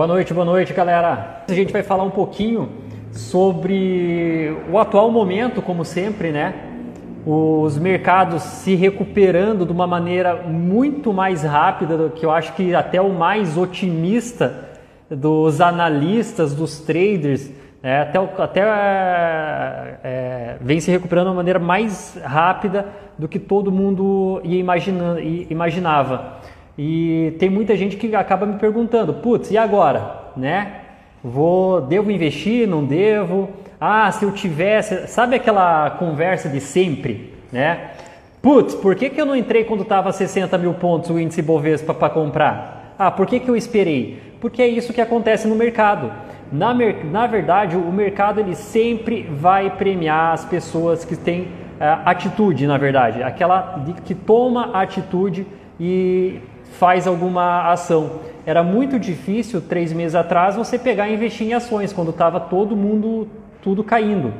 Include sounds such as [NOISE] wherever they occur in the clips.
Boa noite, boa noite, galera. A gente vai falar um pouquinho sobre o atual momento, como sempre, né? Os mercados se recuperando de uma maneira muito mais rápida do que eu acho que até o mais otimista dos analistas, dos traders, né? até, até é, vem se recuperando de uma maneira mais rápida do que todo mundo ia imaginava. E tem muita gente que acaba me perguntando, putz, e agora, né? Vou, devo investir, não devo? Ah, se eu tivesse, sabe aquela conversa de sempre, né? Putz, por que, que eu não entrei quando estava 60 mil pontos o índice Bovespa para comprar? Ah, por que, que eu esperei? Porque é isso que acontece no mercado. Na, na verdade, o mercado ele sempre vai premiar as pessoas que têm uh, atitude, na verdade, aquela de, que toma atitude e faz alguma ação. Era muito difícil, três meses atrás, você pegar e investir em ações, quando estava todo mundo, tudo caindo.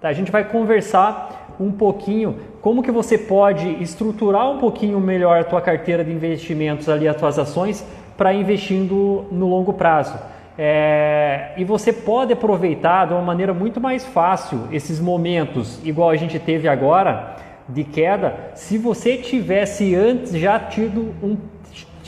Tá, a gente vai conversar um pouquinho como que você pode estruturar um pouquinho melhor a tua carteira de investimentos ali, as tuas ações, para investindo no longo prazo. É, e você pode aproveitar de uma maneira muito mais fácil esses momentos, igual a gente teve agora, de queda, se você tivesse antes já tido um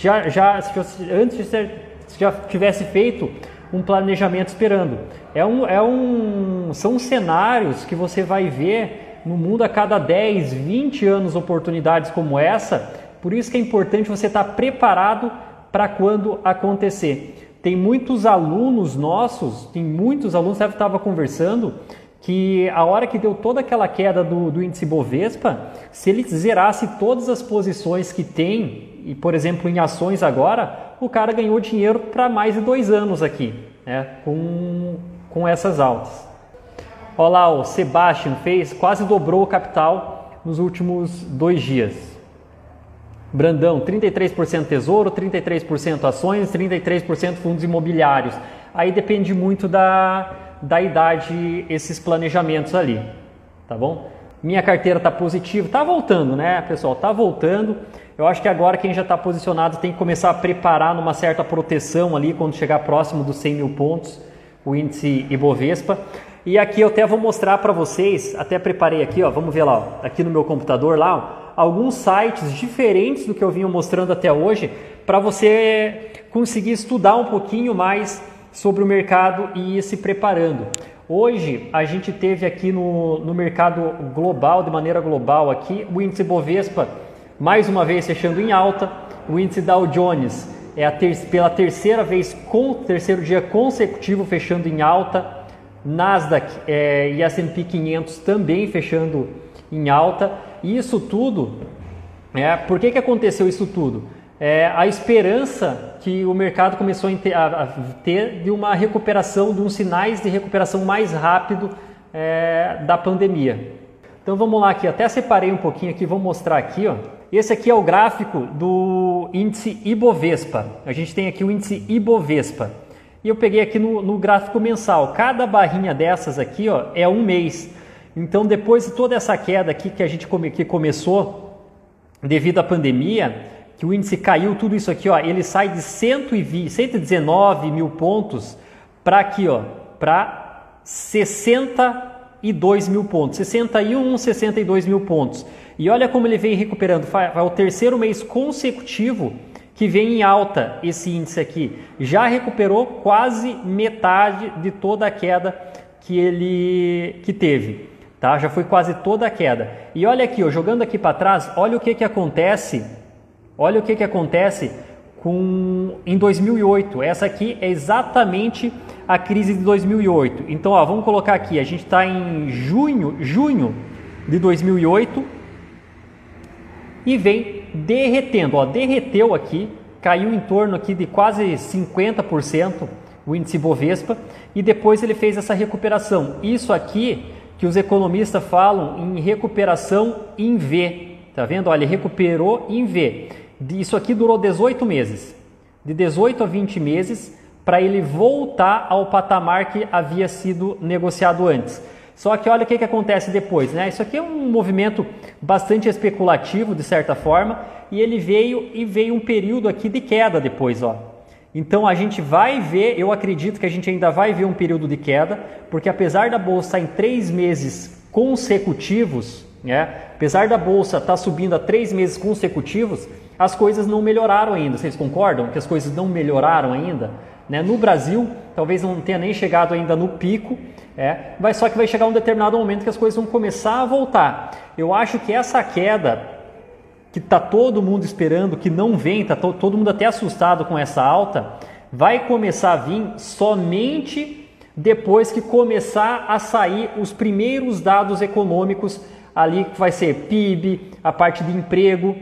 já, já se antes de já tivesse feito um planejamento esperando. É um, é um, são cenários que você vai ver no mundo a cada 10, 20 anos oportunidades como essa. Por isso que é importante você estar preparado para quando acontecer. Tem muitos alunos nossos, tem muitos alunos, eu estava conversando, que a hora que deu toda aquela queda do, do índice Bovespa, se ele zerasse todas as posições que tem e, por exemplo, em ações agora, o cara ganhou dinheiro para mais de dois anos aqui, né, com, com essas altas. Olha lá, o Sebastian fez, quase dobrou o capital nos últimos dois dias. Brandão, 33% tesouro, 33% ações, 33% fundos imobiliários. Aí depende muito da, da idade esses planejamentos ali, tá bom? Minha carteira está positiva, está voltando, né, pessoal? Está voltando. Eu acho que agora quem já está posicionado tem que começar a preparar numa certa proteção ali quando chegar próximo dos 100 mil pontos, o índice Ibovespa. E aqui eu até vou mostrar para vocês, até preparei aqui, ó, vamos ver lá, ó, aqui no meu computador lá, ó, alguns sites diferentes do que eu vinha mostrando até hoje, para você conseguir estudar um pouquinho mais sobre o mercado e ir se preparando. Hoje a gente teve aqui no, no mercado global, de maneira global aqui, o índice Bovespa mais uma vez fechando em alta. O índice Dow Jones é ter pela terceira vez, com terceiro dia consecutivo fechando em alta. Nasdaq é, e S&P 500 também fechando em alta. E isso tudo, é, por que, que aconteceu isso tudo? É, a esperança que o mercado começou a ter de uma recuperação, de uns sinais de recuperação mais rápido é, da pandemia. Então vamos lá aqui, até separei um pouquinho aqui, vou mostrar aqui, ó. Esse aqui é o gráfico do índice Ibovespa. A gente tem aqui o índice Ibovespa. E eu peguei aqui no, no gráfico mensal. Cada barrinha dessas aqui ó, é um mês. Então, depois de toda essa queda aqui que a gente come, que começou devido à pandemia, que o índice caiu, tudo isso aqui, ó, ele sai de 120, 119 mil pontos para aqui, ó, para 62 mil pontos, 61, 62 mil pontos. E olha como ele vem recuperando. É o terceiro mês consecutivo que vem em alta esse índice aqui. Já recuperou quase metade de toda a queda que ele que teve. Tá? Já foi quase toda a queda. E olha aqui, ó, jogando aqui para trás, olha o que, que acontece. Olha o que, que acontece com em 2008. Essa aqui é exatamente a crise de 2008. Então, ó, vamos colocar aqui. A gente está em junho, junho de 2008 e vem derretendo. Ó, derreteu aqui, caiu em torno aqui de quase 50% o índice Bovespa e depois ele fez essa recuperação. Isso aqui que os economistas falam em recuperação em V. Tá vendo? Olha, ele recuperou em V. Isso aqui durou 18 meses. De 18 a 20 meses para ele voltar ao patamar que havia sido negociado antes. Só que olha o que, que acontece depois, né? Isso aqui é um movimento bastante especulativo, de certa forma, e ele veio e veio um período aqui de queda depois, ó. Então a gente vai ver, eu acredito que a gente ainda vai ver um período de queda, porque apesar da bolsa em três meses consecutivos, né, apesar da bolsa estar tá subindo há três meses consecutivos, as coisas não melhoraram ainda. Vocês concordam que as coisas não melhoraram ainda? Né? No Brasil, talvez não tenha nem chegado ainda no pico, é, mas só que vai chegar um determinado momento que as coisas vão começar a voltar. Eu acho que essa queda que está todo mundo esperando, que não vem, está to, todo mundo até assustado com essa alta, vai começar a vir somente depois que começar a sair os primeiros dados econômicos ali que vai ser PIB, a parte de emprego,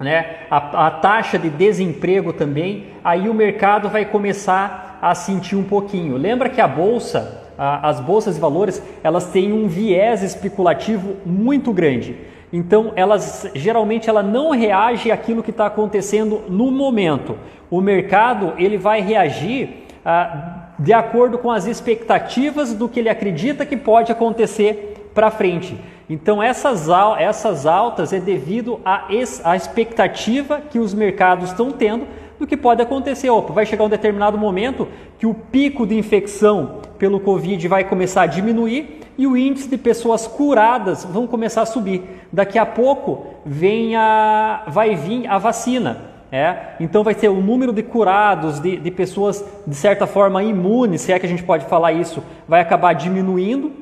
né? A, a, taxa de desemprego também, aí o mercado vai começar a sentir um pouquinho. Lembra que a bolsa, a, as bolsas de valores, elas têm um viés especulativo muito grande. Então, elas geralmente ela não reage àquilo que está acontecendo no momento. O mercado ele vai reagir ah, de acordo com as expectativas do que ele acredita que pode acontecer para frente. Então essas, essas altas é devido à, expectativa que os mercados estão tendo do que pode acontecer. Opa, vai chegar um determinado momento que o pico de infecção pelo Covid vai começar a diminuir e o índice de pessoas curadas vão começar a subir. Daqui a pouco vem a, vai vir a vacina. É? Então vai ter o número de curados, de, de pessoas de certa forma imunes, se é que a gente pode falar isso, vai acabar diminuindo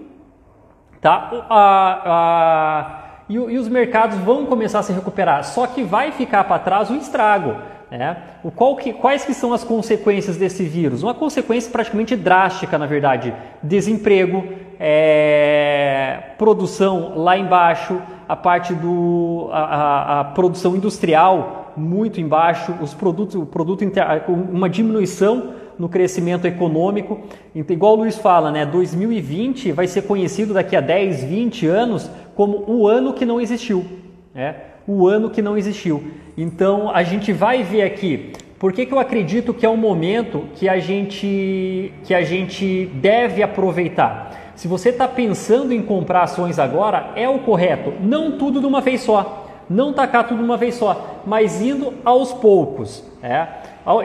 Tá? A, a, e, e, os mercados vão começar a se recuperar, só que vai ficar para trás o estrago. Né? O qual que, quais que são as consequências desse vírus? Uma consequência praticamente drástica, na verdade. Desemprego, é, produção lá embaixo, a parte do a, a, a produção industrial muito embaixo, os produtos, o produto uma diminuição no crescimento econômico. Então, igual o Luiz fala, né, 2020 vai ser conhecido daqui a 10, 20 anos como o ano que não existiu. Né? O ano que não existiu. Então a gente vai ver aqui. Por que, que eu acredito que é um momento que a gente, que a gente deve aproveitar? Se você está pensando em comprar ações agora, é o correto. Não tudo de uma vez só. Não tacar tudo de uma vez só, mas indo aos poucos. É?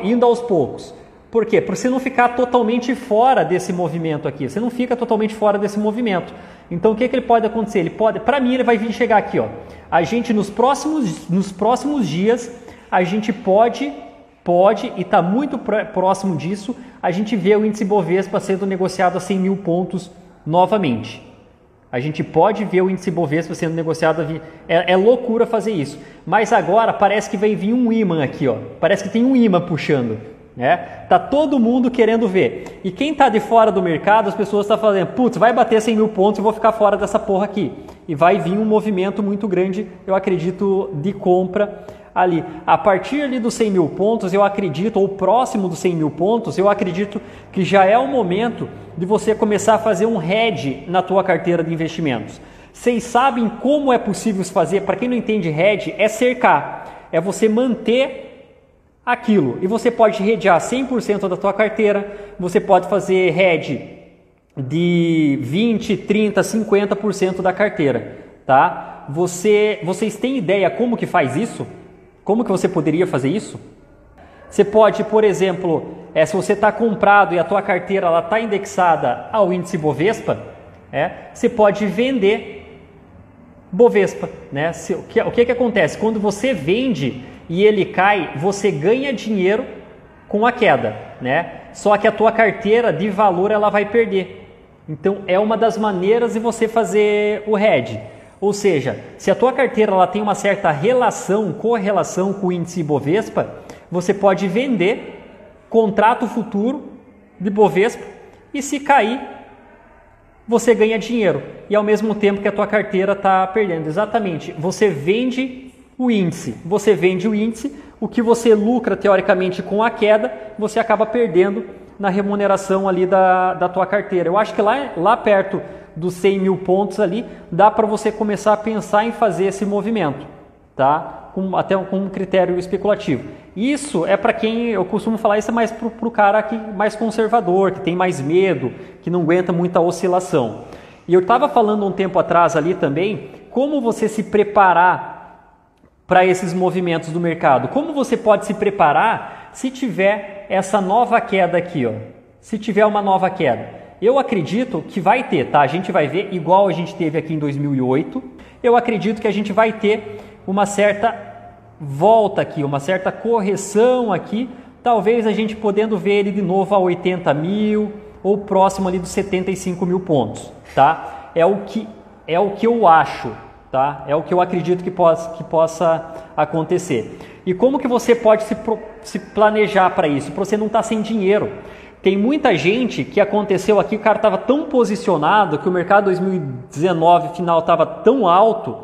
Indo aos poucos. Por quê? Para você não ficar totalmente fora desse movimento aqui. Você não fica totalmente fora desse movimento. Então o que, que ele pode acontecer? Ele pode, para mim, ele vai vir chegar aqui, ó. A gente nos próximos, nos próximos dias, a gente pode, pode e está muito próximo disso, a gente vê o índice Bovespa sendo negociado a 100 mil pontos novamente. A gente pode ver o índice Bovespa sendo negociado é, é loucura fazer isso. Mas agora parece que vai vir um imã aqui, ó. Parece que tem um imã puxando. Né? Tá todo mundo querendo ver. E quem está de fora do mercado, as pessoas estão tá falando, putz, vai bater 100 mil pontos e vou ficar fora dessa porra aqui. E vai vir um movimento muito grande, eu acredito, de compra ali. A partir ali dos 100 mil pontos, eu acredito, ou próximo dos 100 mil pontos, eu acredito que já é o momento de você começar a fazer um hedge na tua carteira de investimentos. Vocês sabem como é possível fazer? Para quem não entende hedge, é cercar. É você manter aquilo. E você pode redear 100% da tua carteira, você pode fazer hedge de 20, 30, 50% da carteira, tá? Você, vocês têm ideia como que faz isso? Como que você poderia fazer isso? Você pode, por exemplo, é, se você está comprado e a tua carteira está indexada ao índice Bovespa, é, você pode vender Bovespa. Né? Se, o, que, o que, que acontece? Quando você vende e ele cai, você ganha dinheiro com a queda, né? Só que a tua carteira de valor ela vai perder. Então é uma das maneiras de você fazer o hedge. Ou seja, se a tua carteira ela tem uma certa relação, correlação com o índice Bovespa, você pode vender contrato futuro de Bovespa e se cair, você ganha dinheiro. E ao mesmo tempo que a tua carteira está perdendo. Exatamente. Você vende o índice. Você vende o índice, o que você lucra teoricamente com a queda, você acaba perdendo na remuneração ali da, da tua carteira. Eu acho que lá, lá perto dos 100 mil pontos ali, dá para você começar a pensar em fazer esse movimento, tá? Com, até com um critério especulativo. Isso é para quem, eu costumo falar, isso é mais para o cara que, mais conservador, que tem mais medo, que não aguenta muita oscilação. E eu estava falando um tempo atrás ali também, como você se preparar para esses movimentos do mercado. Como você pode se preparar se tiver essa nova queda aqui, ó. Se tiver uma nova queda. Eu acredito que vai ter, tá? A gente vai ver igual a gente teve aqui em 2008. Eu acredito que a gente vai ter uma certa volta aqui, uma certa correção aqui. Talvez a gente podendo ver ele de novo a 80 mil ou próximo ali dos 75 mil pontos, tá? É o que é o que eu acho, tá? É o que eu acredito que possa, que possa acontecer. E como que você pode se, se planejar para isso? Para você não estar tá sem dinheiro. Tem muita gente que aconteceu aqui, o cara estava tão posicionado que o mercado 2019 final estava tão alto,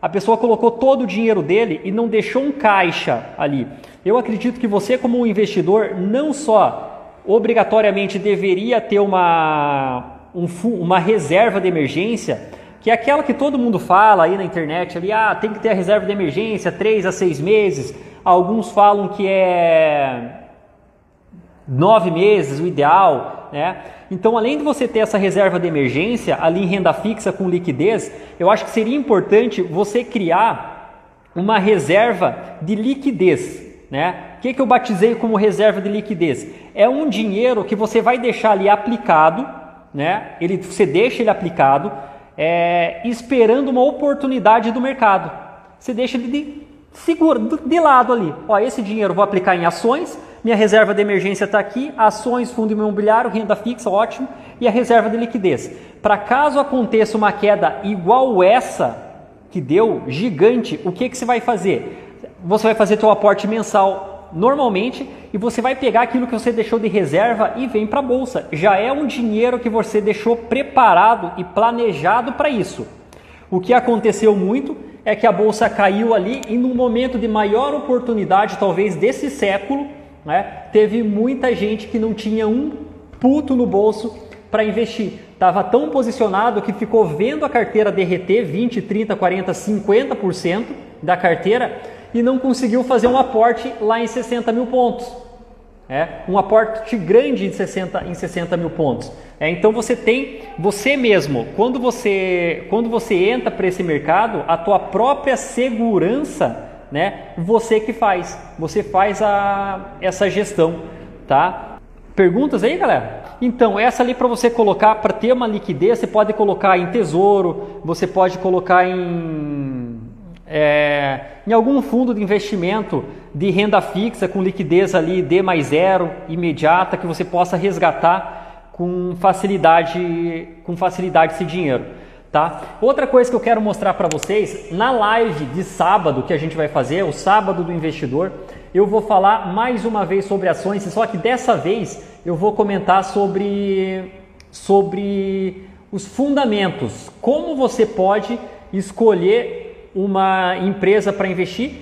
a pessoa colocou todo o dinheiro dele e não deixou um caixa ali. Eu acredito que você, como investidor, não só obrigatoriamente deveria ter uma, um, uma reserva de emergência, que é aquela que todo mundo fala aí na internet, ali, ah, tem que ter a reserva de emergência, três a seis meses. Alguns falam que é nove meses o ideal, né? Então, além de você ter essa reserva de emergência ali em renda fixa com liquidez, eu acho que seria importante você criar uma reserva de liquidez, né? O que, que eu batizei como reserva de liquidez? É um dinheiro que você vai deixar ali aplicado, né? Ele, você deixa ele aplicado é, esperando uma oportunidade do mercado. Você deixa ele de, segura, de lado ali. Ó, esse dinheiro eu vou aplicar em ações, minha reserva de emergência está aqui, ações, fundo imobiliário, renda fixa, ótimo, e a reserva de liquidez. Para caso aconteça uma queda igual essa que deu, gigante, o que, que você vai fazer? Você vai fazer seu aporte mensal normalmente e você vai pegar aquilo que você deixou de reserva e vem para a bolsa. Já é um dinheiro que você deixou preparado e planejado para isso. O que aconteceu muito é que a bolsa caiu ali e no momento de maior oportunidade, talvez desse século, né, teve muita gente que não tinha um puto no bolso para investir. Estava tão posicionado que ficou vendo a carteira derreter 20, 30, 40, 50% da carteira e não conseguiu fazer um aporte lá em 60 mil pontos. É, um aporte grande em 60, em 60 mil pontos. É, então você tem, você mesmo, quando você, quando você entra para esse mercado, a tua própria segurança, né, você que faz, você faz a, essa gestão, tá? Perguntas aí, galera? Então, essa ali para você colocar, para ter uma liquidez, você pode colocar em tesouro, você pode colocar em é, em algum fundo de investimento de renda fixa com liquidez ali D mais zero, imediata, que você possa resgatar com facilidade, com facilidade esse dinheiro. Tá? Outra coisa que eu quero mostrar para vocês, na live de sábado que a gente vai fazer, o sábado do investidor, eu vou falar mais uma vez sobre ações, só que dessa vez eu vou comentar sobre, sobre os fundamentos, como você pode escolher uma empresa para investir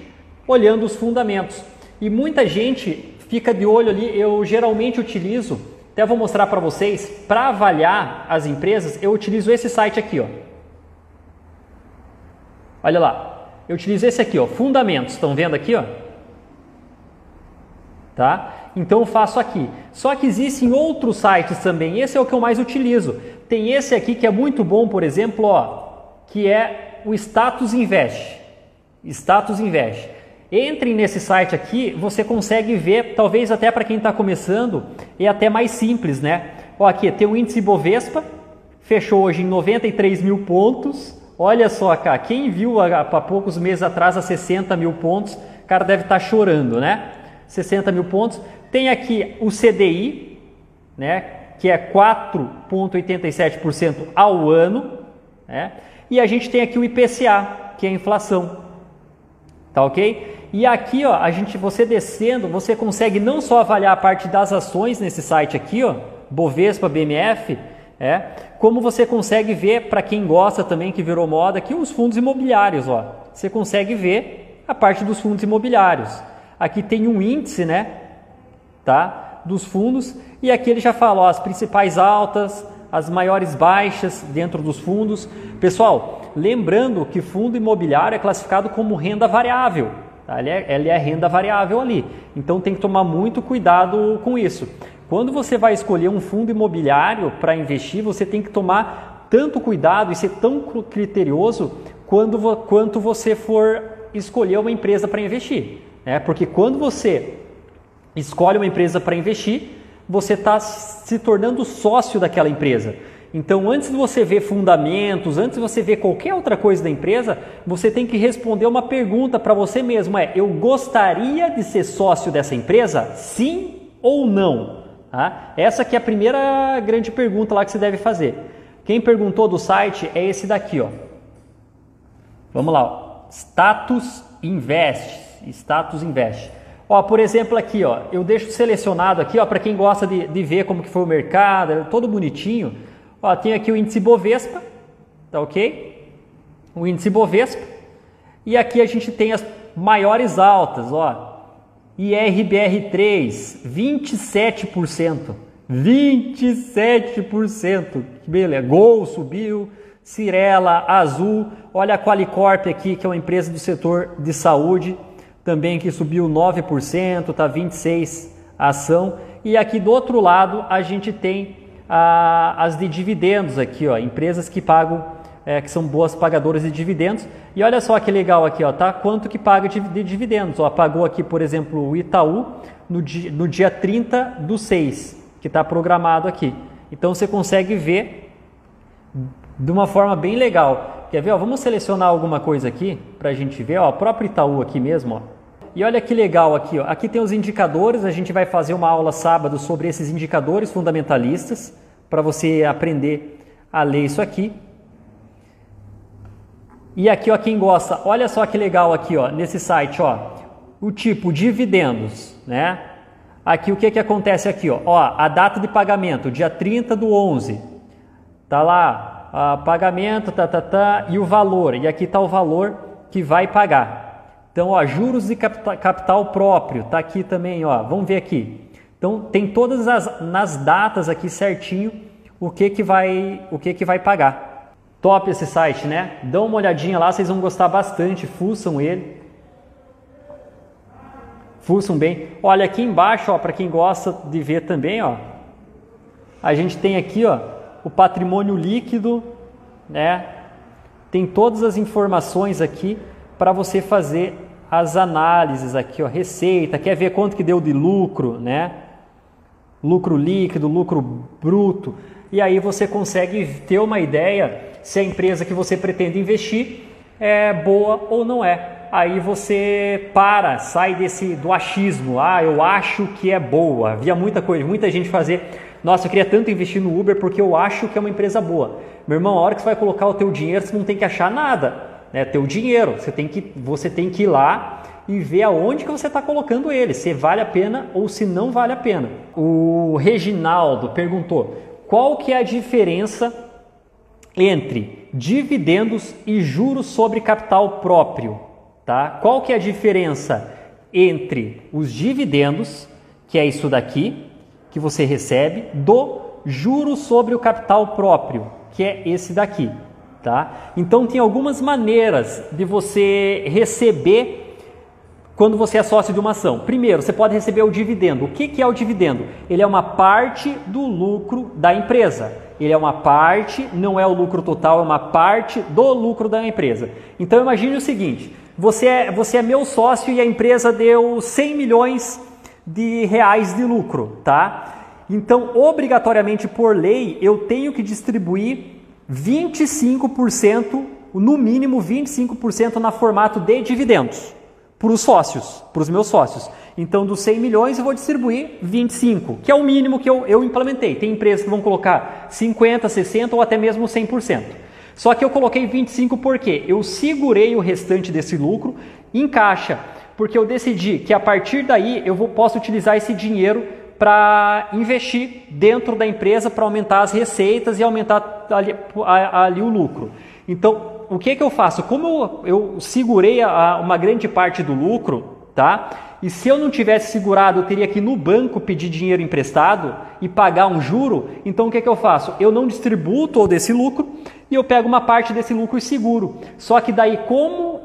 olhando os fundamentos. E muita gente fica de olho ali. Eu geralmente utilizo, até vou mostrar para vocês, para avaliar as empresas, eu utilizo esse site aqui, ó. Olha lá. Eu utilizo esse aqui, ó, Fundamentos. Estão vendo aqui, ó? Tá? Então eu faço aqui. Só que existem outros sites também. Esse é o que eu mais utilizo. Tem esse aqui que é muito bom, por exemplo, ó, que é o Status Invest. Status Invest. Entrem nesse site aqui, você consegue ver, talvez até para quem está começando, é até mais simples, né? Ó, aqui tem o índice Bovespa, fechou hoje em 93 mil pontos. Olha só, cá, quem viu há, há poucos meses atrás a 60 mil pontos, o cara deve estar tá chorando, né? 60 mil pontos. Tem aqui o CDI, né? Que é 4,87% ao ano, né? E a gente tem aqui o IPCA, que é a inflação. Tá ok? E aqui, ó, a gente, você descendo, você consegue não só avaliar a parte das ações nesse site aqui, ó, Bovespa, BMF, é, como você consegue ver, para quem gosta também, que virou moda, aqui os fundos imobiliários, ó. Você consegue ver a parte dos fundos imobiliários. Aqui tem um índice, né, tá, dos fundos, e aqui ele já fala, ó, as principais altas, as maiores baixas dentro dos fundos. Pessoal, lembrando que fundo imobiliário é classificado como renda variável. Tá? Ele, é, ele é renda variável ali. Então tem que tomar muito cuidado com isso. Quando você vai escolher um fundo imobiliário para investir, você tem que tomar tanto cuidado e ser tão criterioso quando, quanto você for escolher uma empresa para investir. Né? Porque quando você escolhe uma empresa para investir, você está se tornando sócio daquela empresa. Então, antes de você ver fundamentos, antes de você ver qualquer outra coisa da empresa, você tem que responder uma pergunta para você mesmo: é, eu gostaria de ser sócio dessa empresa? Sim ou não? Tá? Essa que é a primeira grande pergunta lá que você deve fazer. Quem perguntou do site é esse daqui, ó. Vamos lá, ó. Status Invest. Status Invest. Ó, por exemplo, aqui, ó, eu deixo selecionado aqui, ó, para quem gosta de, de ver como que foi o mercado, é todo bonitinho. Ó, tem aqui o índice Bovespa, tá ok? O índice Bovespa. E aqui a gente tem as maiores altas, ó. IRBR3, 27%. 27%. Que beleza. Gol subiu, Cirela, Azul. Olha a Qualicorp aqui, que é uma empresa do setor de saúde, também que subiu 9%, tá 26 a ação. E aqui do outro lado a gente tem ah, as de dividendos aqui, ó, empresas que pagam, é, que são boas pagadoras de dividendos. E olha só que legal aqui, ó, tá? Quanto que paga de, de dividendos? Ó, pagou aqui, por exemplo, o Itaú no dia, no dia 30 do 6, que está programado aqui. Então você consegue ver de uma forma bem legal. Quer ver? Ó, vamos selecionar alguma coisa aqui para a gente ver. Ó, o próprio Itaú aqui mesmo. Ó. E olha que legal aqui. Ó. Aqui tem os indicadores. A gente vai fazer uma aula sábado sobre esses indicadores fundamentalistas para você aprender a ler isso aqui. E aqui, ó, quem gosta, olha só que legal aqui, ó, nesse site, ó, o tipo dividendos, né? Aqui o que que acontece aqui, ó, ó a data de pagamento, dia 30 do 11, tá lá, a pagamento, tá, tá, tá, e o valor. E aqui está o valor que vai pagar. Então, ó, juros capital, capital próprio, tá aqui também, ó. Vamos ver aqui. Então, tem todas as nas datas aqui certinho o que que vai, o que que vai pagar. Top esse site, né? Dão uma olhadinha lá, vocês vão gostar bastante, fuçam ele. Fuçam bem. Olha aqui embaixo, ó, para quem gosta de ver também, ó. A gente tem aqui, ó, o patrimônio líquido, né? Tem todas as informações aqui para você fazer as análises aqui, ó, receita, quer ver quanto que deu de lucro, né? Lucro líquido, lucro bruto. E aí você consegue ter uma ideia se a empresa que você pretende investir é boa ou não é. Aí você para, sai desse do achismo. Ah, eu acho que é boa. Havia muita coisa, muita gente fazer nossa, eu queria tanto investir no Uber porque eu acho que é uma empresa boa. Meu irmão, a hora que você vai colocar o teu dinheiro, você não tem que achar nada. É teu dinheiro. Você tem que, você tem que ir lá e ver aonde que você está colocando ele, se vale a pena ou se não vale a pena. O Reginaldo perguntou qual que é a diferença entre dividendos e juros sobre capital próprio, tá? Qual que é a diferença entre os dividendos, que é isso daqui, que você recebe do juro sobre o capital próprio, que é esse daqui, tá? Então tem algumas maneiras de você receber quando você é sócio de uma ação. Primeiro, você pode receber o dividendo. O que, que é o dividendo? Ele é uma parte do lucro da empresa. Ele é uma parte, não é o lucro total, é uma parte do lucro da empresa. Então imagine o seguinte: você é, você é meu sócio e a empresa deu 100 milhões de reais de lucro, tá? Então, obrigatoriamente por lei, eu tenho que distribuir 25%, no mínimo 25% na formato de dividendos para os sócios, para os meus sócios. Então, dos 100 milhões, eu vou distribuir 25, que é o mínimo que eu, eu implementei. Tem empresas que vão colocar 50, 60 ou até mesmo 100%. Só que eu coloquei 25 porque eu segurei o restante desse lucro em caixa porque eu decidi que a partir daí eu vou, posso utilizar esse dinheiro para investir dentro da empresa para aumentar as receitas e aumentar ali, ali, o lucro. Então, o que, que eu faço? Como eu, eu segurei a, uma grande parte do lucro, tá? E se eu não tivesse segurado, eu teria que ir no banco pedir dinheiro emprestado e pagar um juro. Então o que, que eu faço? Eu não distribuo todo esse lucro e eu pego uma parte desse lucro e seguro. Só que daí, como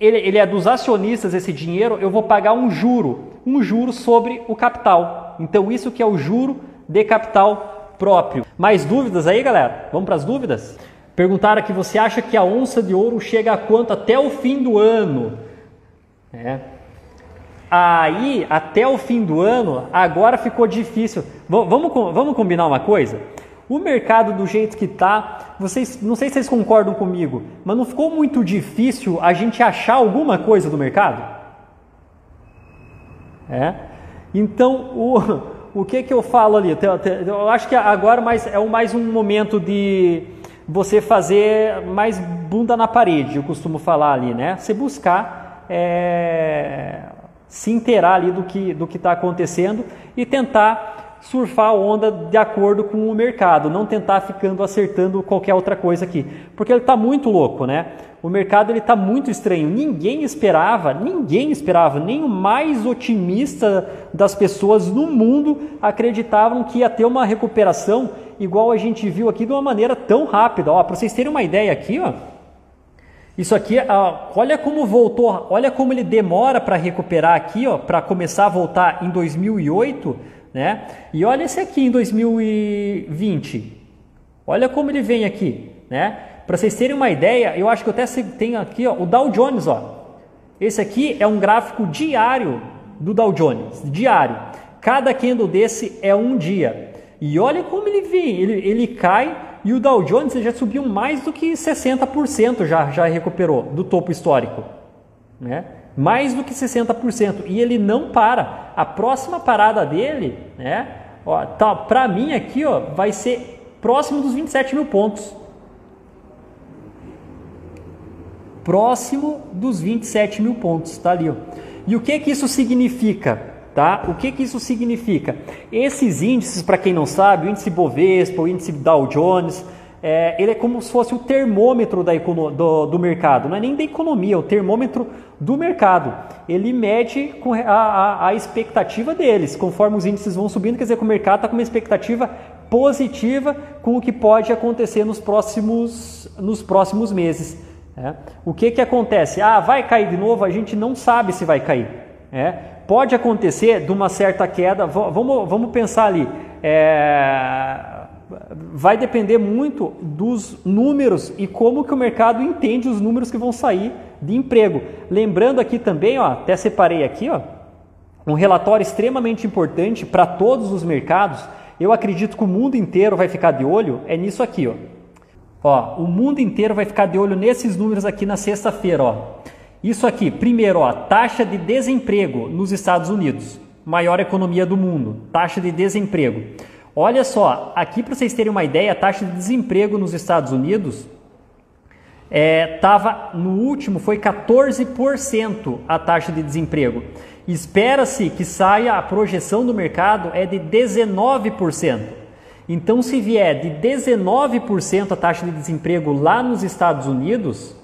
ele, ele é dos acionistas esse dinheiro, eu vou pagar um juro, um juro sobre o capital. Então isso que é o juro de capital próprio. Mais dúvidas aí, galera? Vamos para as dúvidas? Perguntaram aqui, você acha que a onça de ouro chega a quanto até o fim do ano? É. Aí, até o fim do ano, agora ficou difícil. V vamos, vamos combinar uma coisa? O mercado do jeito que está, vocês, não sei se vocês concordam comigo, mas não ficou muito difícil a gente achar alguma coisa do mercado? É? Então, o, [LAUGHS] o que que eu falo ali? Eu acho que agora mais, é mais um momento de você fazer mais bunda na parede, eu costumo falar ali, né? Você buscar é, se inteirar ali do que do que está acontecendo e tentar surfar a onda de acordo com o mercado, não tentar ficando acertando qualquer outra coisa aqui, porque ele está muito louco, né? O mercado ele está muito estranho. Ninguém esperava, ninguém esperava, nem o mais otimista das pessoas no mundo acreditavam que ia ter uma recuperação igual a gente viu aqui de uma maneira tão rápida. Para vocês terem uma ideia aqui, ó, isso aqui, ó, olha como voltou, olha como ele demora para recuperar aqui, ó, para começar a voltar em 2008 né? E olha esse aqui em 2020. Olha como ele vem aqui, né? Para vocês terem uma ideia, eu acho que eu até tenho aqui ó, o Dow Jones, ó. Esse aqui é um gráfico diário do Dow Jones, diário. Cada candle desse é um dia. E olha como ele vem, ele, ele cai e o Dow Jones já subiu mais do que 60% já, já recuperou do topo histórico, né? Mais do que 60%, e ele não para. A próxima parada dele, né, ó, tá, para mim aqui, ó, vai ser próximo dos 27 mil pontos. Próximo dos 27 mil pontos, tá ali. Ó. E o que que isso significa? Tá? O que, que isso significa? Esses índices, para quem não sabe, o índice Bovespa, o índice Dow Jones, é, ele é como se fosse o termômetro da do, do, mercado, não é nem da economia, é o termômetro do mercado. Ele mede com a, a, a, expectativa deles, conforme os índices vão subindo, quer dizer que o mercado está com uma expectativa positiva com o que pode acontecer nos próximos, nos próximos meses. É. O que, que acontece? Ah, vai cair de novo? A gente não sabe se vai cair. É. Pode acontecer de uma certa queda, vamos, vamos pensar ali. É, vai depender muito dos números e como que o mercado entende os números que vão sair de emprego. Lembrando aqui também, ó, até separei aqui, ó, um relatório extremamente importante para todos os mercados. Eu acredito que o mundo inteiro vai ficar de olho é nisso aqui, ó. Ó, o mundo inteiro vai ficar de olho nesses números aqui na sexta-feira, ó. Isso aqui, primeiro, ó, taxa de desemprego nos Estados Unidos, maior economia do mundo, taxa de desemprego. Olha só, aqui para vocês terem uma ideia, a taxa de desemprego nos Estados Unidos estava é, no último foi 14% a taxa de desemprego. Espera-se que saia a projeção do mercado é de 19%. Então, se vier de 19% a taxa de desemprego lá nos Estados Unidos,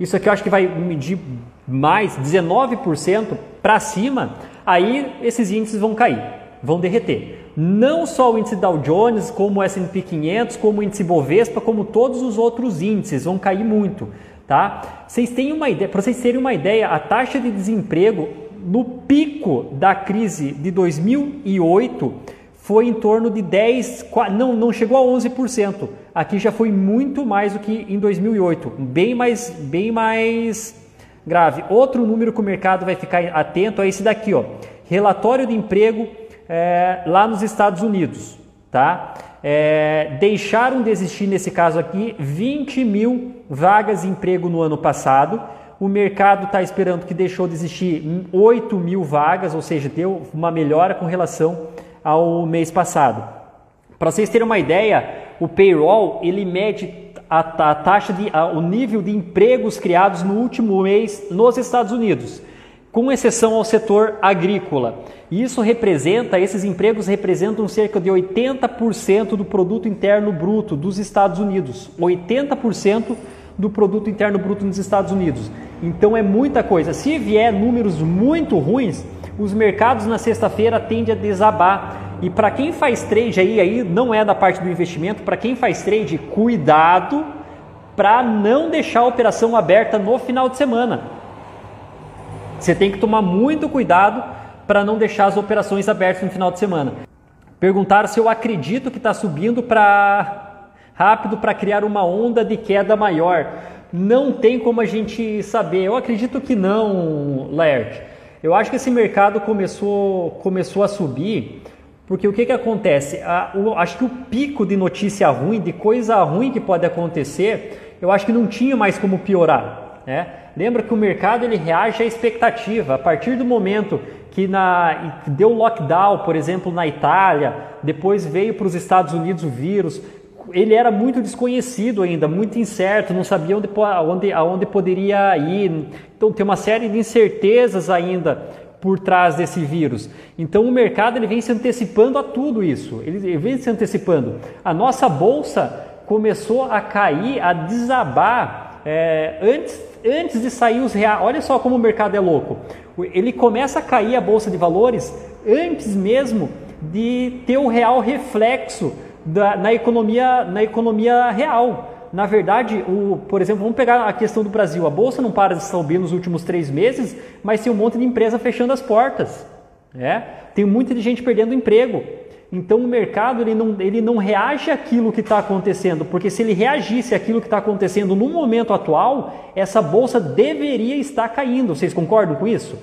isso aqui eu acho que vai medir mais 19% para cima, aí esses índices vão cair, vão derreter não só o índice Dow Jones, como o S&P 500, como o índice Bovespa, como todos os outros índices vão cair muito, tá? Vocês têm uma ideia, para vocês terem uma ideia, a taxa de desemprego no pico da crise de 2008 foi em torno de 10, não, não chegou a 11%. Aqui já foi muito mais do que em 2008, bem mais, bem mais grave. Outro número que o mercado vai ficar atento é esse daqui, ó. Relatório de emprego é, lá nos Estados Unidos, tá? É, deixaram de existir, nesse caso aqui, 20 mil vagas de emprego no ano passado. O mercado está esperando que deixou de existir 8 mil vagas, ou seja, deu uma melhora com relação ao mês passado. Para vocês terem uma ideia, o payroll ele mede a, a taxa de, a, o nível de empregos criados no último mês nos Estados Unidos com exceção ao setor agrícola. Isso representa, esses empregos representam cerca de 80% do produto interno bruto dos Estados Unidos. 80% do produto interno bruto nos Estados Unidos. Então é muita coisa. Se vier números muito ruins, os mercados na sexta-feira tendem a desabar. E para quem faz trade aí, aí não é da parte do investimento, para quem faz trade, cuidado para não deixar a operação aberta no final de semana você tem que tomar muito cuidado para não deixar as operações abertas no final de semana. Perguntaram se eu acredito que está subindo para rápido para criar uma onda de queda maior. Não tem como a gente saber. Eu acredito que não, Laird. Eu acho que esse mercado começou, começou a subir porque o que, que acontece? A, o, acho que o pico de notícia ruim, de coisa ruim que pode acontecer, eu acho que não tinha mais como piorar. Né? Lembra que o mercado ele reage à expectativa. A partir do momento que na, deu lockdown, por exemplo, na Itália, depois veio para os Estados Unidos o vírus, ele era muito desconhecido ainda, muito incerto, não sabia onde, onde, aonde poderia ir. Então tem uma série de incertezas ainda por trás desse vírus. Então o mercado ele vem se antecipando a tudo isso. Ele vem se antecipando. A nossa bolsa começou a cair, a desabar é, antes, antes de sair os reais. Olha só como o mercado é louco. Ele começa a cair a bolsa de valores antes mesmo de ter o real reflexo da, na economia na economia real. Na verdade, o, por exemplo, vamos pegar a questão do Brasil. A bolsa não para de subir nos últimos três meses, mas tem um monte de empresa fechando as portas. É? Tem muita gente perdendo emprego. Então o mercado ele não, ele não reage àquilo que está acontecendo, porque se ele reagisse àquilo que está acontecendo no momento atual, essa bolsa deveria estar caindo. Vocês concordam com isso?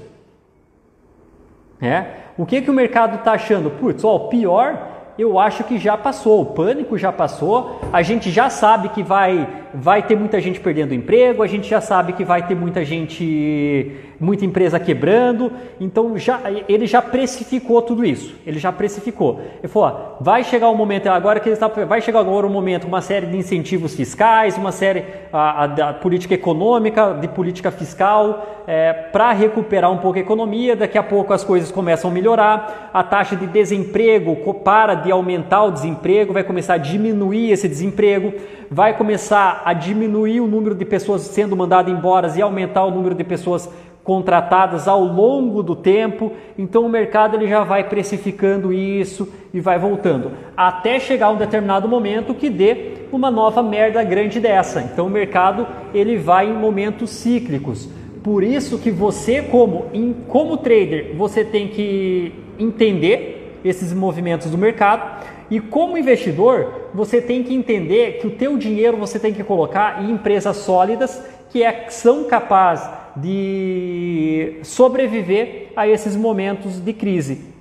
É? O que, que o mercado está achando? Putz, o pior eu acho que já passou, o pânico já passou, a gente já sabe que vai, vai ter muita gente perdendo emprego, a gente já sabe que vai ter muita gente, muita empresa quebrando, então já, ele já precificou tudo isso, ele já precificou. Ele falou, ó, vai chegar o momento, agora que ele está, vai chegar agora o momento, uma série de incentivos fiscais, uma série a, a, a política econômica, de política fiscal, é, para recuperar um pouco a economia, daqui a pouco as coisas começam a melhorar, a taxa de desemprego para de aumentar o desemprego, vai começar a diminuir esse desemprego, vai começar a diminuir o número de pessoas sendo mandadas embora e aumentar o número de pessoas contratadas ao longo do tempo. Então o mercado ele já vai precificando isso e vai voltando até chegar um determinado momento que dê uma nova merda grande dessa. Então o mercado ele vai em momentos cíclicos. Por isso que você como como trader, você tem que entender esses movimentos do mercado. E como investidor, você tem que entender que o teu dinheiro você tem que colocar em empresas sólidas que é, são capazes de sobreviver a esses momentos de crise.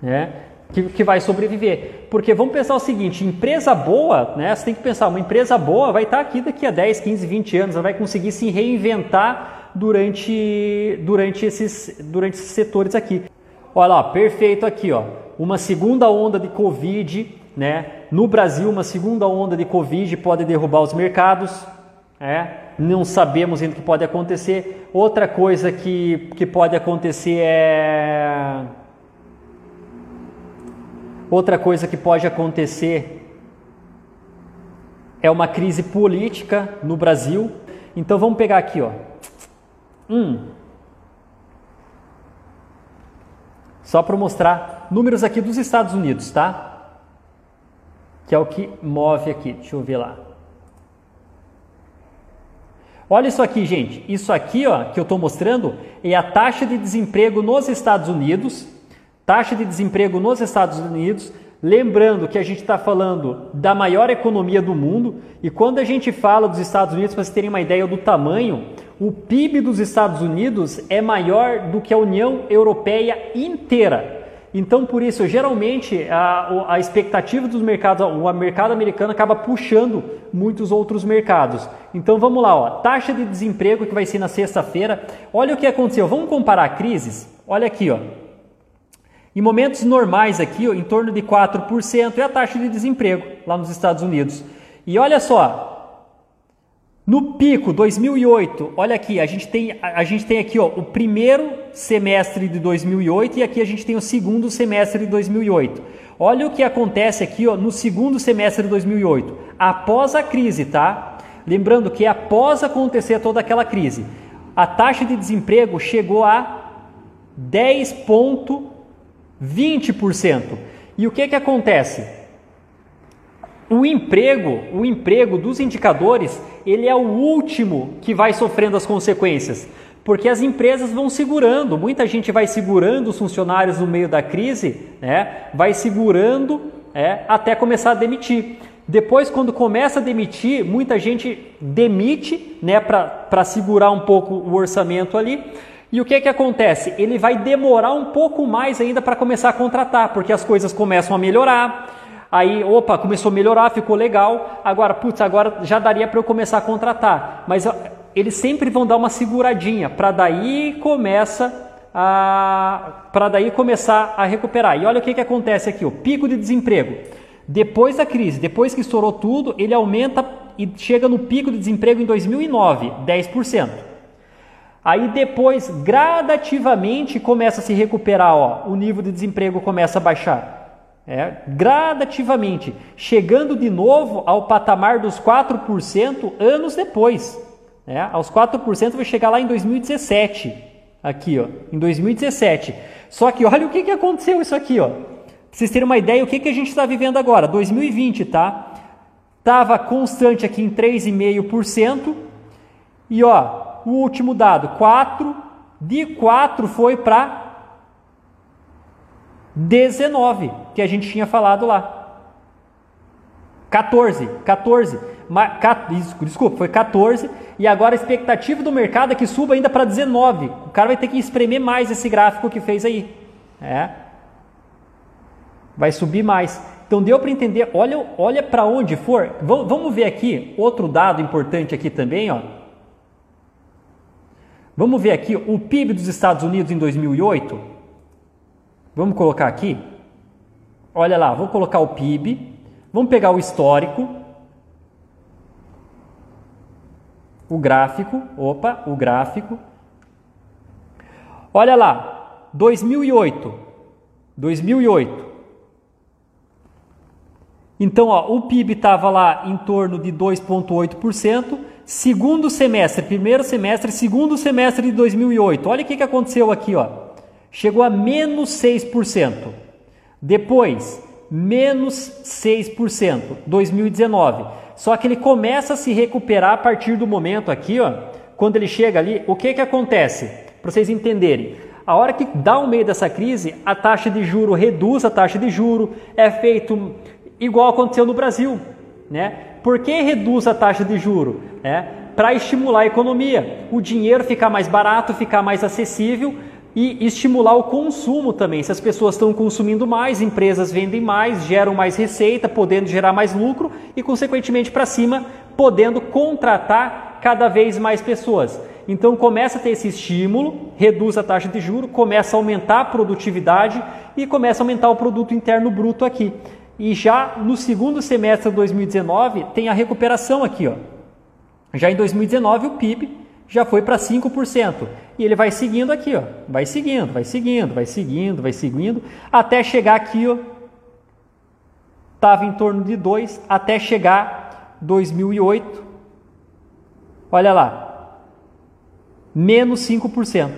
Né? Que, que, vai sobreviver. Porque vamos pensar o seguinte: empresa boa, né? Você tem que pensar, uma empresa boa vai estar aqui daqui a 10, 15, 20 anos, ela vai conseguir se reinventar durante, durante, esses, durante esses setores aqui. Olha lá, perfeito aqui, ó. Uma segunda onda de Covid, né? No Brasil, uma segunda onda de Covid pode derrubar os mercados, é? Não sabemos ainda o que pode acontecer. Outra coisa que, que pode acontecer é. Outra coisa que pode acontecer é uma crise política no Brasil. Então vamos pegar aqui, ó. Hum, Só para mostrar números aqui dos Estados Unidos, tá? Que é o que move aqui. Deixa eu ver lá. Olha isso aqui, gente. Isso aqui, ó, que eu estou mostrando é a taxa de desemprego nos Estados Unidos. Taxa de desemprego nos Estados Unidos. Lembrando que a gente está falando da maior economia do mundo. E quando a gente fala dos Estados Unidos, para vocês terem uma ideia do tamanho, o PIB dos Estados Unidos é maior do que a União Europeia inteira. Então, por isso, geralmente, a, a expectativa dos mercados, o mercado americano acaba puxando muitos outros mercados. Então, vamos lá, ó, taxa de desemprego que vai ser na sexta-feira. Olha o que aconteceu. Vamos comparar crises? Olha aqui, ó. Em momentos normais aqui, ó, em torno de 4% é a taxa de desemprego lá nos Estados Unidos. E olha só, no pico 2008, olha aqui, a gente tem a, gente tem aqui ó, o primeiro semestre de 2008 e aqui a gente tem o segundo semestre de 2008. Olha o que acontece aqui ó, no segundo semestre de 2008, após a crise, tá? Lembrando que após acontecer toda aquela crise, a taxa de desemprego chegou a 10,20%. E o que que acontece? O emprego, o emprego dos indicadores, ele é o último que vai sofrendo as consequências, porque as empresas vão segurando, muita gente vai segurando os funcionários no meio da crise, né? vai segurando é, até começar a demitir. Depois, quando começa a demitir, muita gente demite né, para segurar um pouco o orçamento ali. E o que, que acontece? Ele vai demorar um pouco mais ainda para começar a contratar, porque as coisas começam a melhorar. Aí, opa, começou a melhorar, ficou legal. Agora, putz, agora já daria para eu começar a contratar. Mas eles sempre vão dar uma seguradinha, para daí começa a para daí começar a recuperar. E olha o que, que acontece aqui, o pico de desemprego. Depois da crise, depois que estourou tudo, ele aumenta e chega no pico de desemprego em 2009, 10%. Aí depois, gradativamente, começa a se recuperar, ó, o nível de desemprego começa a baixar. É, gradativamente, chegando de novo ao patamar dos 4% anos depois. É, aos 4% vai chegar lá em 2017. Aqui, ó, em 2017. Só que olha o que, que aconteceu isso aqui, ó. Pra vocês terem uma ideia, o que, que a gente está vivendo agora? 2020, tá? Tava constante aqui em 3,5%. E ó, o último dado, 4, de 4 foi para 19, que a gente tinha falado lá. 14, 14, desculpa, foi 14, e agora a expectativa do mercado é que suba ainda para 19. O cara vai ter que espremer mais esse gráfico que fez aí. É. Vai subir mais. Então deu para entender, olha, olha para onde for. Vamos ver aqui outro dado importante aqui também, ó. Vamos ver aqui o PIB dos Estados Unidos em 2008. Vamos colocar aqui. Olha lá, vou colocar o PIB. Vamos pegar o histórico. O gráfico. Opa, o gráfico. Olha lá, 2008. 2008. Então, ó, o PIB estava lá em torno de 2,8%. Segundo semestre, primeiro semestre, segundo semestre de 2008. Olha o que, que aconteceu aqui, ó. Chegou a menos 6%. Depois, menos 6%, 2019. Só que ele começa a se recuperar a partir do momento aqui, ó, quando ele chega ali, o que que acontece? Para vocês entenderem. A hora que dá o meio dessa crise, a taxa de juro reduz a taxa de juro, é feito igual aconteceu no Brasil, né? Por que reduz a taxa de juro? É, Para estimular a economia, o dinheiro ficar mais barato, ficar mais acessível e estimular o consumo também. Se as pessoas estão consumindo mais, empresas vendem mais, geram mais receita, podendo gerar mais lucro e, consequentemente, para cima, podendo contratar cada vez mais pessoas. Então começa a ter esse estímulo, reduz a taxa de juro, começa a aumentar a produtividade e começa a aumentar o produto interno bruto aqui. E já no segundo semestre de 2019 tem a recuperação aqui, ó. Já em 2019 o PIB já foi para 5%. E ele vai seguindo aqui, ó. Vai seguindo, vai seguindo, vai seguindo, vai seguindo, até chegar aqui, ó. Estava em torno de 2, até chegar 2008. Olha lá. Menos 5%.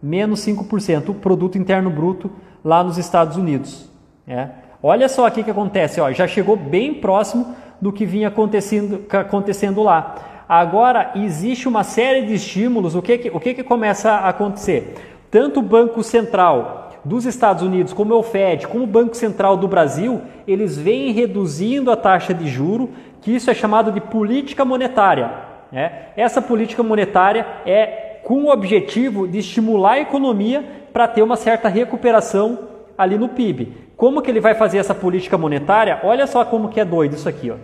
Menos 5% o produto interno bruto lá nos Estados Unidos. É. Olha só aqui que acontece, ó, já chegou bem próximo do que vinha acontecendo, acontecendo lá. Agora existe uma série de estímulos. O que, que, o que, que começa a acontecer? Tanto o Banco Central dos Estados Unidos, como o Fed, como o Banco Central do Brasil, eles vêm reduzindo a taxa de juro, que isso é chamado de política monetária. Né? Essa política monetária é com o objetivo de estimular a economia para ter uma certa recuperação ali no PIB. Como que ele vai fazer essa política monetária? Olha só como que é doido isso aqui, ó.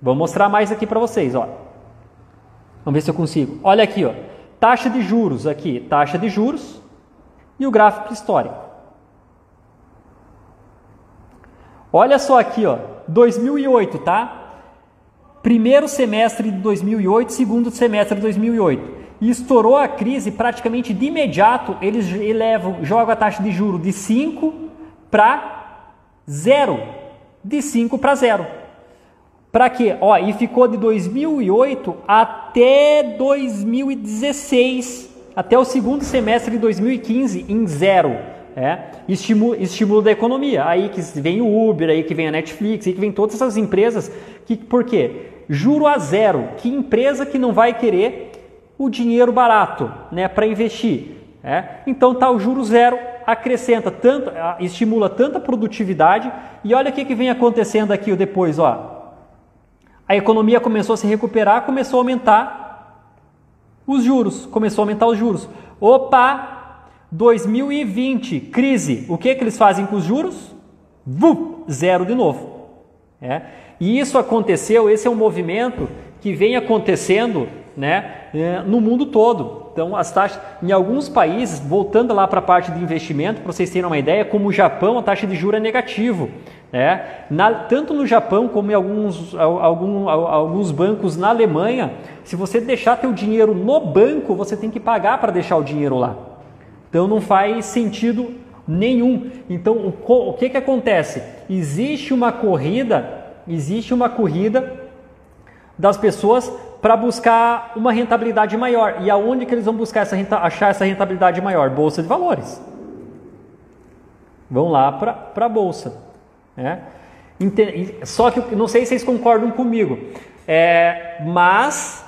Vou mostrar mais aqui para vocês, ó. Vamos ver se eu consigo. Olha aqui, ó. Taxa de juros aqui, taxa de juros e o gráfico histórico. Olha só aqui, ó, 2008, tá? Primeiro semestre de 2008, segundo semestre de 2008. E estourou a crise praticamente de imediato, eles elevam, jogam a taxa de juro de 5 para Zero. De 5 para zero. Para quê? Ó, e ficou de 2008 até 2016, até o segundo semestre de 2015 em zero. É, estímulo, estímulo da economia. Aí que vem o Uber, aí que vem a Netflix, aí que vem todas essas empresas. Que, por quê? Juro a zero. Que empresa que não vai querer o dinheiro barato né, para investir? É? Então tá o juro zero, acrescenta tanto, estimula tanta produtividade e olha o que, que vem acontecendo aqui depois, ó. a economia começou a se recuperar, começou a aumentar os juros, começou a aumentar os juros. Opa, 2020, crise. O que que eles fazem com os juros? Zero de novo. É. E isso aconteceu, esse é um movimento que vem acontecendo né, é, no mundo todo. Então, as taxas, em alguns países, voltando lá para a parte de investimento, para vocês terem uma ideia, como o Japão, a taxa de juros é negativo. Né? Tanto no Japão como em alguns, algum, alguns bancos na Alemanha, se você deixar teu dinheiro no banco, você tem que pagar para deixar o dinheiro lá. Então, não faz sentido nenhum. Então, o, o que, que acontece? Existe uma corrida, existe uma corrida das pessoas para buscar uma rentabilidade maior. E aonde que eles vão buscar essa renta, achar essa rentabilidade maior? Bolsa de valores. Vão lá para a bolsa. Né? Só que não sei se vocês concordam comigo, é, mas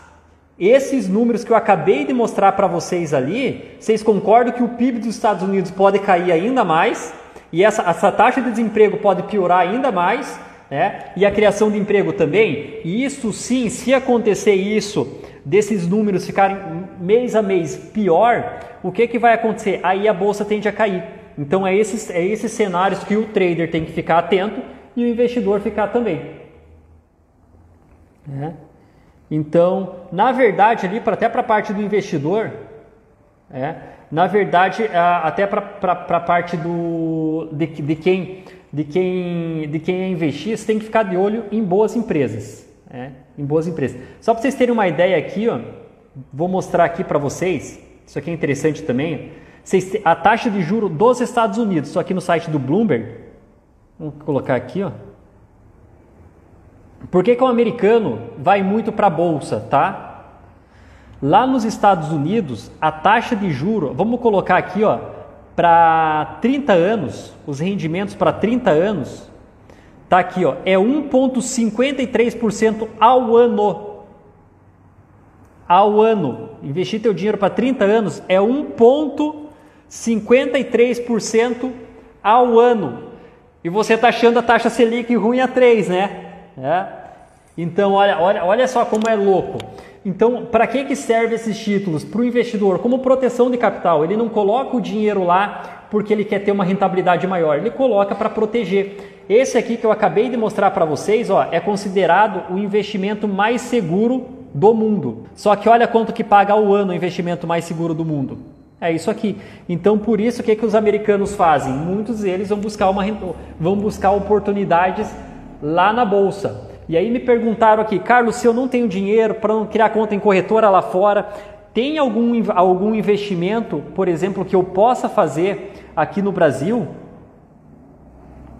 esses números que eu acabei de mostrar para vocês ali, vocês concordam que o PIB dos Estados Unidos pode cair ainda mais e essa, essa taxa de desemprego pode piorar ainda mais né? E a criação de emprego também. E isso sim, se acontecer isso, desses números ficarem mês a mês pior, o que, que vai acontecer? Aí a bolsa tende a cair. Então é esses, é esses cenários que o trader tem que ficar atento e o investidor ficar também. Né? Então, na verdade, ali, até para a parte do investidor, é, na verdade, até para a parte do, de, de quem de quem, de quem é investir, você tem que ficar de olho em boas empresas. Né? Em boas empresas. Só para vocês terem uma ideia aqui, ó, vou mostrar aqui para vocês, isso aqui é interessante também. A taxa de juro dos Estados Unidos, só aqui no site do Bloomberg, vamos colocar aqui, ó. Por que, que o americano vai muito para a bolsa, tá? Lá nos Estados Unidos, a taxa de juro, vamos colocar aqui, ó, para 30 anos, os rendimentos para 30 anos, tá aqui, ó, é 1.53% ao ano. Ao ano. Investir teu dinheiro para 30 anos é 1.53% ao ano. E você está achando a taxa Selic ruim a 3, né? É. Então, olha, olha, olha só como é louco. Então, para que, que serve esses títulos? Para o investidor, como proteção de capital. Ele não coloca o dinheiro lá porque ele quer ter uma rentabilidade maior, ele coloca para proteger. Esse aqui que eu acabei de mostrar para vocês, ó, é considerado o investimento mais seguro do mundo. Só que olha quanto que paga ao ano o investimento mais seguro do mundo. É isso aqui. Então, por isso, o que, que os americanos fazem? Muitos deles vão buscar, uma, vão buscar oportunidades lá na bolsa. E aí me perguntaram aqui, Carlos, se eu não tenho dinheiro para não criar conta em corretora lá fora, tem algum, algum investimento, por exemplo, que eu possa fazer aqui no Brasil?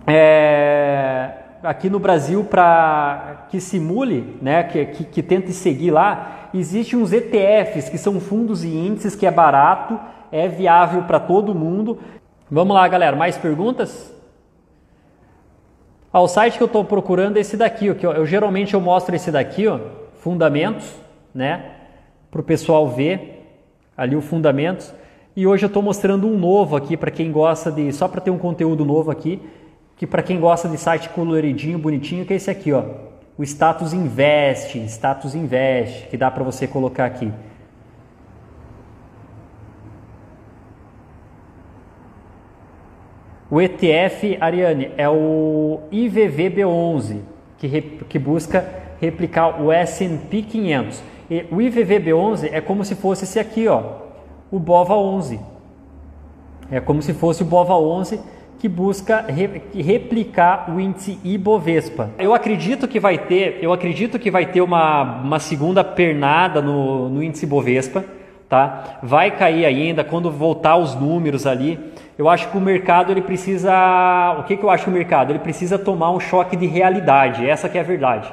É, aqui no Brasil para que simule, né, que, que, que tente seguir lá, existem uns ETFs que são fundos e índices que é barato, é viável para todo mundo. Vamos lá, galera, mais perguntas? Ah, o site que eu estou procurando é esse daqui, ó, que eu, eu, geralmente eu mostro esse daqui, ó, fundamentos, né, para o pessoal ver ali o fundamentos. E hoje eu estou mostrando um novo aqui para quem gosta de, só para ter um conteúdo novo aqui, que para quem gosta de site coloridinho, bonitinho, que é esse aqui, ó, o Status Invest, Status Invest, que dá para você colocar aqui. O ETF, Ariane, é o IVVB11, que, que busca replicar o S&P 500. E o IVVB11 é como se fosse esse aqui, ó, o BOVA11. É como se fosse o BOVA11 que busca re, replicar o índice Ibovespa. Eu acredito que vai ter, eu acredito que vai ter uma, uma segunda pernada no, no índice Ibovespa, tá? Vai cair ainda quando voltar os números ali. Eu acho que o mercado ele precisa, o que, que eu acho que o mercado? Ele precisa tomar um choque de realidade. Essa que é a verdade.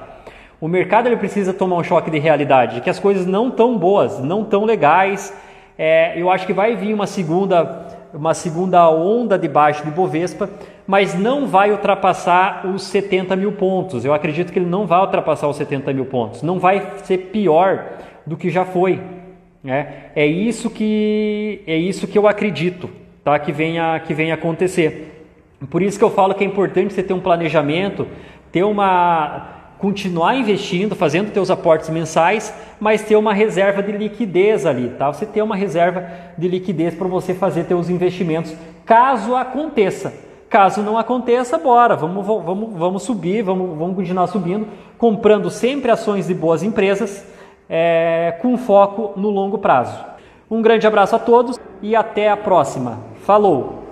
O mercado ele precisa tomar um choque de realidade, que as coisas não tão boas, não tão legais. É, eu acho que vai vir uma segunda, uma segunda onda de baixo de Bovespa, mas não vai ultrapassar os 70 mil pontos. Eu acredito que ele não vai ultrapassar os 70 mil pontos. Não vai ser pior do que já foi. É, é isso que é isso que eu acredito, tá? Que venha que venha acontecer. Por isso que eu falo que é importante você ter um planejamento, ter uma continuar investindo, fazendo teus aportes mensais, mas ter uma reserva de liquidez ali, tá? Você ter uma reserva de liquidez para você fazer teus investimentos, caso aconteça. Caso não aconteça, bora, vamos, vamos, vamos subir, vamos, vamos continuar subindo, comprando sempre ações de boas empresas, é, com foco no longo prazo. Um grande abraço a todos e até a próxima. Falou!